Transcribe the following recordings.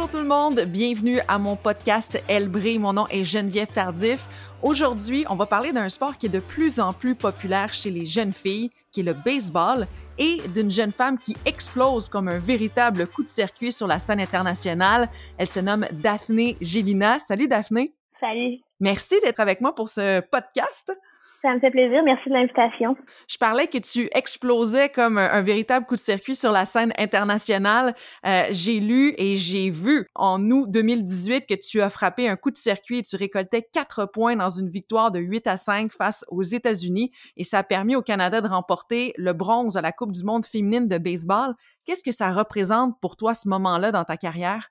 Bonjour tout le monde, bienvenue à mon podcast Elle brille. Mon nom est Geneviève Tardif. Aujourd'hui, on va parler d'un sport qui est de plus en plus populaire chez les jeunes filles, qui est le baseball, et d'une jeune femme qui explose comme un véritable coup de circuit sur la scène internationale. Elle se nomme Daphné Gélina. Salut Daphné. Salut. Merci d'être avec moi pour ce podcast. Ça me fait plaisir. Merci de l'invitation. Je parlais que tu explosais comme un, véritable coup de circuit sur la scène internationale. Euh, j'ai lu et j'ai vu en août 2018 que tu as frappé un coup de circuit et tu récoltais quatre points dans une victoire de 8 à 5 face aux États-Unis et ça a permis au Canada de remporter le bronze à la Coupe du monde féminine de baseball. Qu'est-ce que ça représente pour toi ce moment-là dans ta carrière?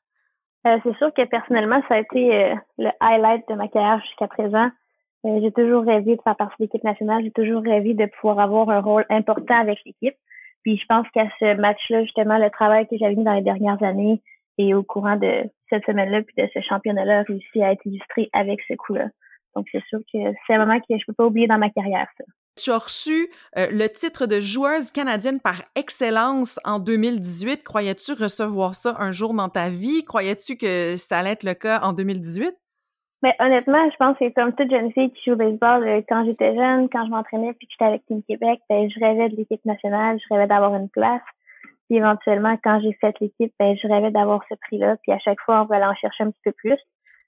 Euh, c'est sûr que personnellement, ça a été euh, le highlight de ma carrière jusqu'à présent. Euh, j'ai toujours rêvé de faire partie de l'équipe nationale. J'ai toujours rêvé de pouvoir avoir un rôle important avec l'équipe. Puis je pense qu'à ce match-là, justement, le travail que j'avais mis dans les dernières années et au courant de cette semaine-là puis de ce championnat-là a réussi à être illustré avec ce coup-là. Donc c'est sûr que c'est un moment que je peux pas oublier dans ma carrière, ça. Tu as reçu euh, le titre de joueuse canadienne par excellence en 2018. Croyais-tu recevoir ça un jour dans ta vie? Croyais-tu que ça allait être le cas en 2018? Mais honnêtement, je pense que comme toute jeune fille qui joue au baseball, euh, quand j'étais jeune, quand je m'entraînais puis que j'étais avec Team Québec, ben, je rêvais de l'équipe nationale, je rêvais d'avoir une place. Puis éventuellement, quand j'ai fait l'équipe, ben, je rêvais d'avoir ce prix-là. Puis à chaque fois, on voulait en chercher un petit peu plus.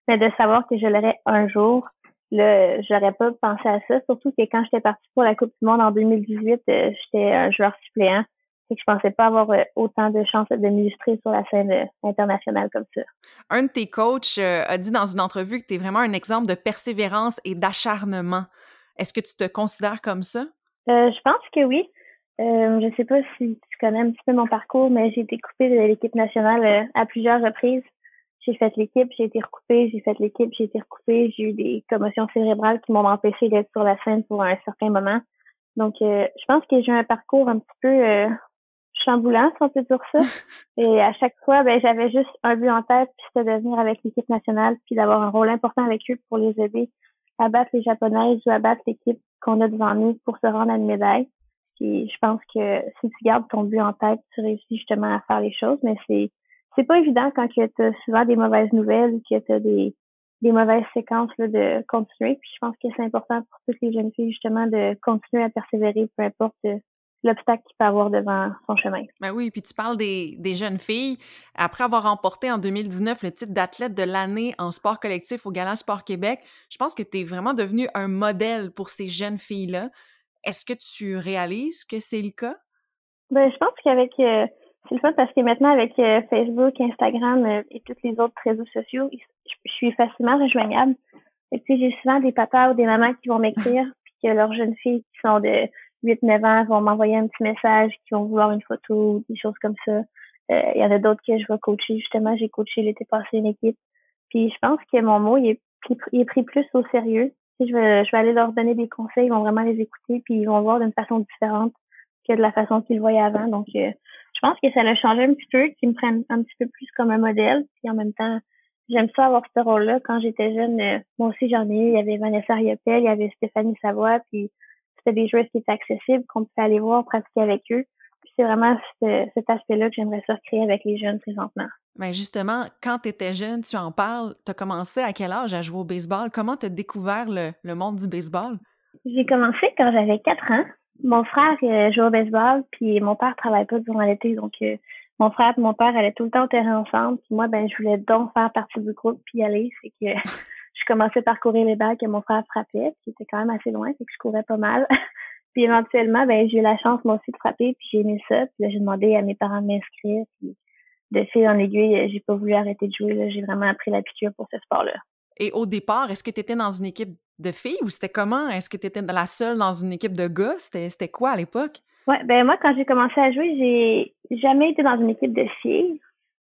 Mais de savoir que je l'aurais un jour, là, j'aurais pas pensé à ça. Surtout que quand j'étais partie pour la Coupe du Monde en 2018, euh, j'étais un joueur suppléant et que je pensais pas avoir euh, autant de chances de m'illustrer sur la scène euh, internationale comme ça. Un de tes coachs euh, a dit dans une entrevue que tu es vraiment un exemple de persévérance et d'acharnement. Est-ce que tu te considères comme ça? je pense que oui. Je je sais pas si tu connais un petit peu mon parcours, mais j'ai été coupée de l'équipe nationale à plusieurs reprises. J'ai fait l'équipe, j'ai été recoupée, j'ai fait l'équipe, j'ai été recoupée, j'ai eu des commotions cérébrales qui m'ont empêché d'être sur la scène pour un certain moment. Donc, je pense que j'ai un parcours un petit peu chamboulant, si on peut dire ça. Et à chaque fois, ben, j'avais juste un but en tête, puis c'était de venir avec l'équipe nationale, puis d'avoir un rôle important avec eux pour les aider à battre les Japonaises ou à battre l'équipe qu'on a devant nous pour se rendre à une médaille. Puis je pense que si tu gardes ton but en tête, tu réussis justement à faire les choses, mais c'est c'est pas évident quand tu as souvent des mauvaises nouvelles ou que tu as des, des mauvaises séquences là, de continuer. Puis je pense que c'est important pour toutes les jeunes filles justement de continuer à persévérer, peu importe l'obstacle qu'il peut avoir devant son chemin. Ben oui, puis tu parles des, des, jeunes filles. Après avoir remporté en 2019 le titre d'athlète de l'année en sport collectif au Galant Sport Québec, je pense que tu es vraiment devenu un modèle pour ces jeunes filles-là. Est-ce que tu réalises que c'est le cas? Ben, je pense qu'avec euh, c'est le fun parce que maintenant avec euh, Facebook, Instagram euh, et tous les autres réseaux sociaux, je, suis facilement rejoignable. Et puis j'ai souvent des papas ou des mamans qui vont m'écrire puis que leurs jeunes filles qui sont de 8-9 ans vont m'envoyer un petit message, qui vont vouloir une photo, ou des choses comme ça. Euh, il y en a d'autres que je vais coacher. Justement, j'ai coaché l'été passé une équipe. Puis je pense que mon mot, il est pris, il est pris plus au sérieux. Je vais, je vais aller leur donner des conseils, ils vont vraiment les écouter, puis ils vont voir d'une façon différente que de la façon qu'ils voyaient avant. Donc, euh, je pense que ça a changé un petit peu, qu'ils me prennent un petit peu plus comme un modèle. Puis en même temps, j'aime ça avoir ce rôle-là. Quand j'étais jeune, euh, moi aussi j'en ai eu. Il y avait Vanessa Riopel, il y avait Stéphanie Savoie, puis c'était des joueurs qui étaient accessibles, qu'on pouvait aller voir, pratiquer avec eux. C'est vraiment cet aspect-là que j'aimerais ça créer avec les jeunes présentement. Bien justement, quand tu étais jeune, tu en parles, tu as commencé à quel âge à jouer au baseball? Comment tu as découvert le, monde du baseball? J'ai commencé quand j'avais 4 ans. Mon frère euh, jouait au baseball, puis mon père travaillait pas durant l'été, donc euh, mon frère et mon père allaient tout le temps au terrain ensemble. Puis moi, ben, je voulais donc faire partie du groupe puis y aller. C'est que je commençais par courir les balles que mon frère frappait, qui était quand même assez loin, c'est que je courais pas mal. puis éventuellement, ben j'ai eu la chance moi aussi de frapper, puis j'ai aimé ça. Puis là, j'ai demandé à mes parents de m'inscrire. Puis de fil en aiguille, j'ai pas voulu arrêter de jouer. J'ai vraiment appris la piqûre pour ce sport-là. Et au départ, est-ce que tu étais dans une équipe de filles ou c'était comment? Est-ce que tu étais la seule dans une équipe de gars? C'était quoi à l'époque? Ouais, ben moi, quand j'ai commencé à jouer, j'ai jamais été dans une équipe de filles.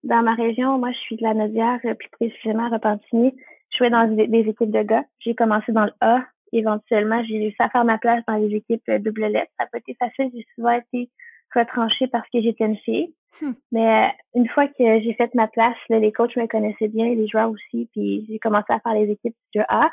Dans ma région, moi, je suis de la Nodière, puis précisément à Repentigny je jouais dans des, équipes de gars. J'ai commencé dans le A. Éventuellement, j'ai réussi à faire ma place dans les équipes euh, double lettre. Ça n'a pas été facile. J'ai souvent été retranchée parce que j'étais une fille. Hmm. Mais euh, une fois que j'ai fait ma place, les coachs me connaissaient bien, les joueurs aussi, puis j'ai commencé à faire les équipes de A.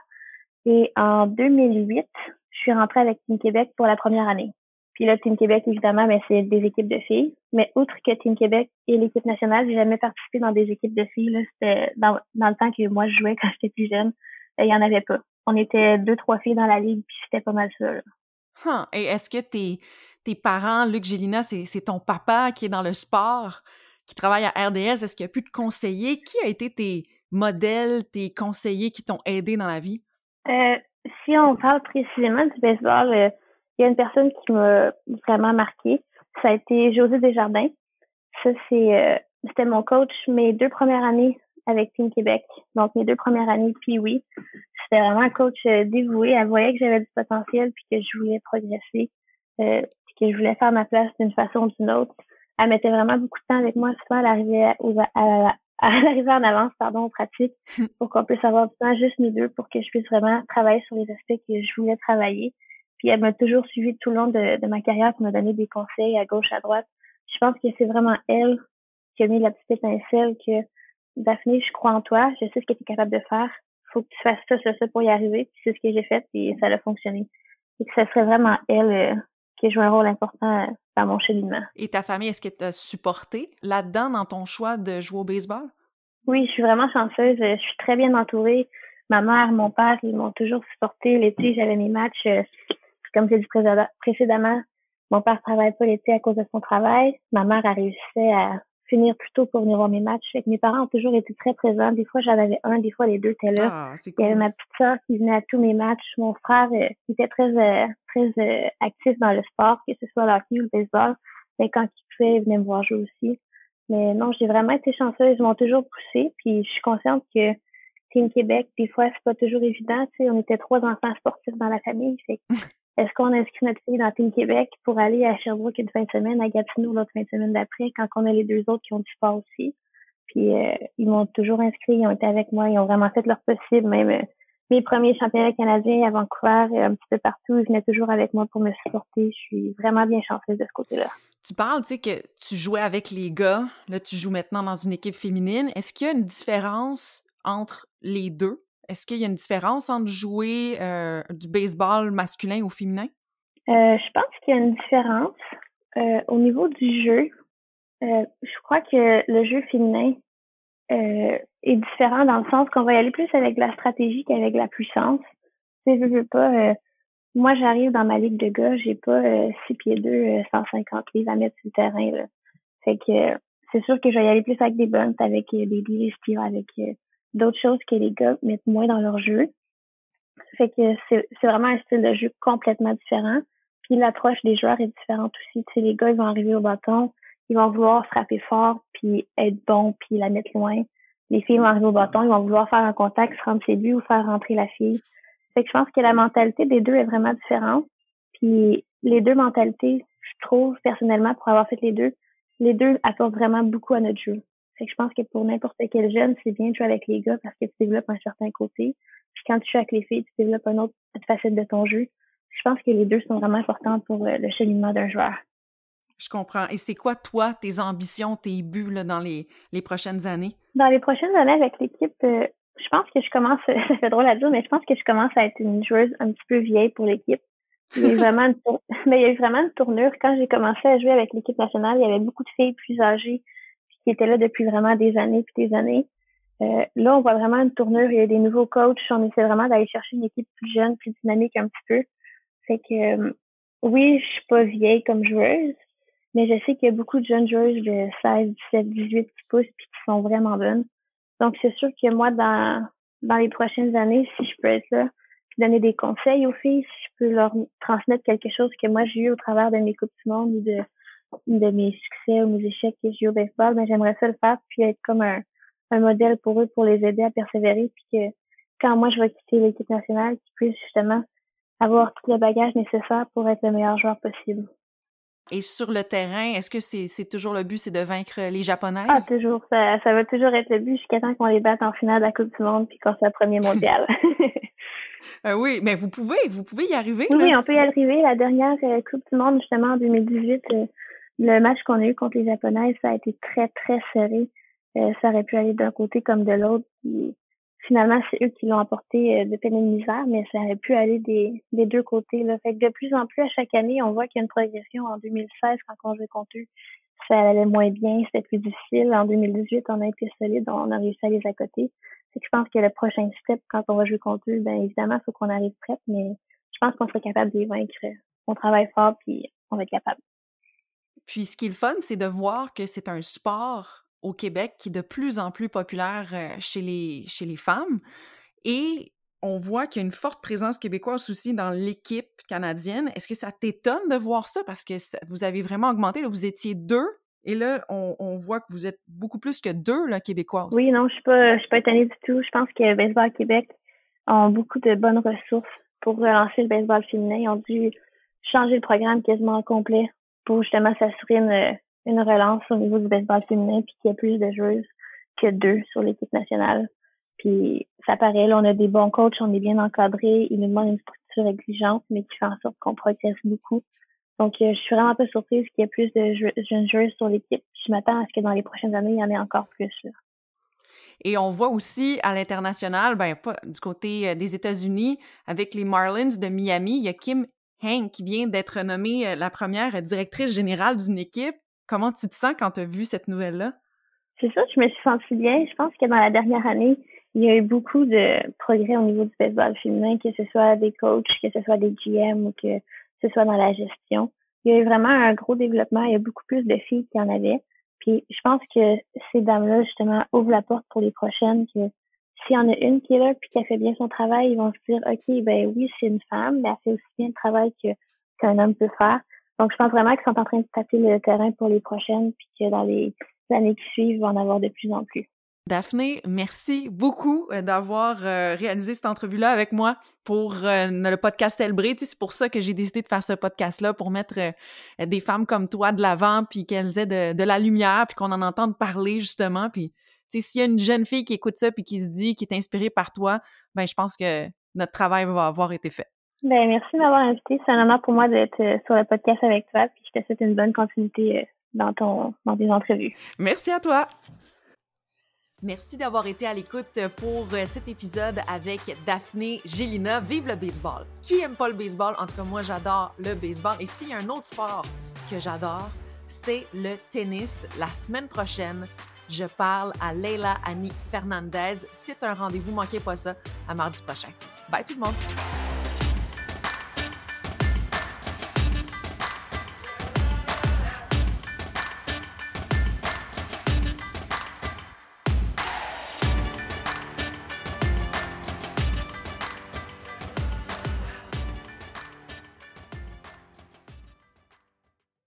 Et en 2008, je suis rentrée avec Team Québec pour la première année. Puis là, Team Québec, évidemment, mais c'est des équipes de filles. Mais outre que Team Québec et l'équipe nationale, j'ai jamais participé dans des équipes de filles. Là, c'était dans, dans le temps que moi je jouais quand j'étais plus jeune, il y en avait pas. On était deux, trois filles dans la ligue, puis c'était pas mal ça. Là. Et est-ce que tes, tes parents, Luc Gélina, c'est ton papa qui est dans le sport, qui travaille à RDS, est-ce qu'il a pu te conseiller? Qui a été tes modèles, tes conseillers qui t'ont aidé dans la vie? Euh, si on parle précisément du baseball, euh, il y a une personne qui m'a vraiment marqué. Ça a été José Desjardins. Ça, c'est euh, c'était mon coach mes deux premières années avec Team Québec. Donc, mes deux premières années, puis oui. C'était vraiment un coach euh, dévoué. Elle voyait que j'avais du potentiel puis que je voulais progresser, euh, puis que je voulais faire ma place d'une façon ou d'une autre. Elle mettait vraiment beaucoup de temps avec moi. Souvent, elle arrivait à, à l'arrivée en avance, pardon, aux pratiques, pour qu'on puisse avoir du temps juste nous deux pour que je puisse vraiment travailler sur les aspects que je voulais travailler. Puis elle m'a toujours suivi tout le long de, ma carrière pour me donner des conseils à gauche, à droite. Je pense que c'est vraiment elle qui a mis la petite étincelle que Daphné, je crois en toi, je sais ce que tu es capable de faire. Faut que tu fasses ça, ça, ça pour y arriver. Puis c'est ce que j'ai fait et ça a fonctionné. Et que ce serait vraiment elle euh, qui a joué un rôle important euh, dans mon cheminement. Et ta famille, est-ce qu'elle t'a supporté là-dedans dans ton choix de jouer au baseball? Oui, je suis vraiment chanceuse. Je suis très bien entourée. Ma mère, mon père, ils m'ont toujours supporté. L'été, j'avais mes matchs. Comme j'ai dit précédemment, mon père travaille pas l'été à cause de son travail. Ma mère a réussi à finir plus tôt pour venir voir mes matchs. mes parents ont toujours été très présents. Des fois, j'en avais un, des fois, les deux étaient là. Ah, Il y avait ma petite soeur qui venait à tous mes matchs. Mon frère euh, qui était très euh, très euh, actif dans le sport, que ce soit le hockey ou le baseball. Mais quand il pouvait, il venait me voir jouer aussi. Mais non, j'ai vraiment été chanceuse. Ils m'ont toujours poussé. Puis je suis consciente que Team Québec, des fois, c'est pas toujours évident. Tu sais, on était trois enfants sportifs dans la famille. est-ce qu'on inscrit notre fille dans Team Québec pour aller à Sherbrooke une fin de semaine, à Gatineau l'autre fin de semaine d'après, quand on a les deux autres qui ont du sport aussi? Puis euh, ils m'ont toujours inscrit, ils ont été avec moi, ils ont vraiment fait leur possible. Même euh, mes premiers championnats canadiens à Vancouver, euh, un petit peu partout, ils venaient toujours avec moi pour me supporter. Je suis vraiment bien chanceuse de ce côté-là. Tu parles, tu sais, que tu jouais avec les gars. Là, tu joues maintenant dans une équipe féminine. Est-ce qu'il y a une différence entre les deux? Est-ce qu'il y a une différence entre jouer euh, du baseball masculin ou féminin? Euh, je pense qu'il y a une différence. Euh, au niveau du jeu, je crois que le jeu féminin est différent dans le sens qu'on va y aller plus avec la stratégie qu'avec la puissance. Pas. moi, j'arrive dans ma ligue de gars, j'ai pas 6 pieds 2, 150 livres à mettre sur le terrain. Fait que c'est sûr que je vais y aller plus avec des bunts, avec des des avec d'autres choses que les gars mettent moins dans leur jeu. Fait que c'est vraiment un style de jeu complètement différent. Puis l'approche des joueurs est différente aussi. Tu sais, les gars, ils vont arriver au bâton, ils vont vouloir frapper fort, puis être bon, puis la mettre loin. Les filles vont arriver au bâton, ils vont vouloir faire un contact, se rendre ses buts ou faire rentrer la fille. Fait que je pense que la mentalité des deux est vraiment différente. Puis les deux mentalités, je trouve personnellement, pour avoir fait les deux, les deux apportent vraiment beaucoup à notre jeu je pense que pour n'importe quel jeune, c'est bien de jouer avec les gars parce que tu développes un certain côté. Puis quand tu joues avec les filles, tu développes une autre facette de ton jeu. Je pense que les deux sont vraiment importants pour euh, le cheminement d'un joueur. Je comprends. Et c'est quoi, toi, tes ambitions, tes buts dans les, les prochaines années? Dans les prochaines années avec l'équipe, euh, je pense que je commence, ça fait drôle à dire, mais je pense que je commence à être une joueuse un petit peu vieille pour l'équipe. Il y a vraiment une mais il y a eu vraiment une tournure. Quand j'ai commencé à jouer avec l'équipe nationale, il y avait beaucoup de filles plus âgées qui étaient là depuis vraiment des années puis des années. Euh, là, on voit vraiment une tournure. Il y a des nouveaux coachs. On essaie vraiment d'aller chercher une équipe plus jeune, plus dynamique un petit peu. Fait que euh, oui, je suis pas vieille comme joueuse, mais je sais qu'il y a beaucoup de jeunes joueuses de 16, 17, 18 qui poussent puis qui sont vraiment bonnes. Donc c'est sûr que moi, dans dans les prochaines années, si je peux être là, puis donner des conseils aux filles, si je peux leur transmettre quelque chose que moi j'ai eu au travers de mes coupes du monde ou de de mes succès ou mes échecs que j'ai au baseball, mais j'aimerais ça le faire puis être comme un, un modèle pour eux pour les aider à persévérer puis que quand moi je vais quitter l'équipe nationale, qu'ils puissent justement avoir tout le bagage nécessaire pour être le meilleur joueur possible. Et sur le terrain, est-ce que c'est toujours le but, c'est de vaincre les Japonaises? Ah, toujours. Ça, ça va toujours être le but jusqu'à temps qu'on les batte en finale de la Coupe du Monde puis qu'on soit premier mondial. euh, oui, mais vous pouvez, vous pouvez y arriver. Oui, on peut y arriver. La dernière euh, Coupe du Monde, justement, en 2018, le match qu'on a eu contre les Japonais, ça a été très, très serré. Euh, ça aurait pu aller d'un côté comme de l'autre. finalement, c'est eux qui l'ont apporté de peine et de misère, mais ça aurait pu aller des, des deux côtés. Là. Fait que de plus en plus, à chaque année, on voit qu'il y a une progression. En 2016, quand on jouait contre eux, ça allait moins bien, c'était plus difficile. En 2018, on a été solide, on a réussi à les accoter. C'est que je pense que le prochain step, quand on va jouer contre eux, ben évidemment, il faut qu'on arrive prête, mais je pense qu'on serait capable de les vaincre. On travaille fort, puis on va être capable. Puis ce qui est le fun, c'est de voir que c'est un sport au Québec qui est de plus en plus populaire euh, chez les, femmes. Et on voit qu'il y a une forte présence québécoise aussi dans l'équipe canadienne. Est-ce que ça t'étonne de voir ça? Parce que vous avez vraiment augmenté. Là, vous étiez deux et là, on, voit que vous êtes beaucoup plus que deux là, québécoises. Oui, non, je suis pas, je suis pas étonnée du tout. Je pense que Baseball Québec ont beaucoup de bonnes ressources pour relancer le baseball féminin. Ils ont dû changer le programme quasiment complet pour justement s'assurer une, une relance au niveau du baseball féminin puis qu'il y ait plus de joueuses que deux sur l'équipe nationale. Puis ça paraît, là, on a des bons coachs, on est bien encadrés, ils nous demandent une structure exigeante, mais qui fait en sorte qu'on progresse beaucoup. Donc, euh, je suis vraiment pas surprise qu'il y ait plus de jeunes joueurs sur l'équipe. Je m'attends à ce que dans les prochaines années, il y en ait encore plus. Et on voit aussi à l'international, ben, pas du côté euh, des États-Unis, avec les Marlins de Miami, il y a Kim Hank vient d'être nommée euh, la première directrice générale d'une équipe. Comment tu te sens quand tu as vu cette nouvelle-là? C'est ça, je me suis sentie bien. Je pense que dans la dernière année, il y a eu beaucoup de progrès au niveau du baseball féminin, que ce soit des coachs, que ce soit des GM ou que ce soit dans la gestion. Il y a eu vraiment un gros développement. Il y a beaucoup plus de filles qu'il y en avait. Puis je pense que ces dames-là, justement, ouvrent la porte pour les prochaines, s'il y en a une qui est là puis qui a fait bien son travail, ils vont se dire, OK, ben oui, c'est une femme, mais elle fait aussi bien le travail qu'un homme peut faire. Donc, je pense vraiment qu'ils sont en train de taper le terrain pour les prochaines, puis que dans les années qui suivent, il va en avoir de plus en plus. Daphné, merci beaucoup euh, d'avoir euh, réalisé cette entrevue-là avec moi pour euh, le podcast Elbré. c'est pour ça que j'ai décidé de faire ce podcast-là, pour mettre des femmes comme toi de l'avant, puis qu'elles aient de, la lumière, puis qu'on en entende parler, justement. Puis, s'il y a une jeune fille qui écoute ça, puis qui se dit, qui est inspirée par toi, ben je pense que notre travail va avoir été fait. Ben, merci de m'avoir invité. C'est un honneur pour moi d'être sur le podcast avec toi, puis je te souhaite une bonne continuité dans, ton, dans tes entrevues. Merci à toi. Merci d'avoir été à l'écoute pour euh, cet épisode avec Daphné Gélina. Vive le baseball! Qui aime pas le baseball? En tout cas, moi, j'adore le baseball. Et s'il y a un autre sport que j'adore, c'est le tennis. La semaine prochaine, je parle à Leila Annie Fernandez. C'est un rendez-vous, manquez pas ça, à mardi prochain. Bye tout le monde!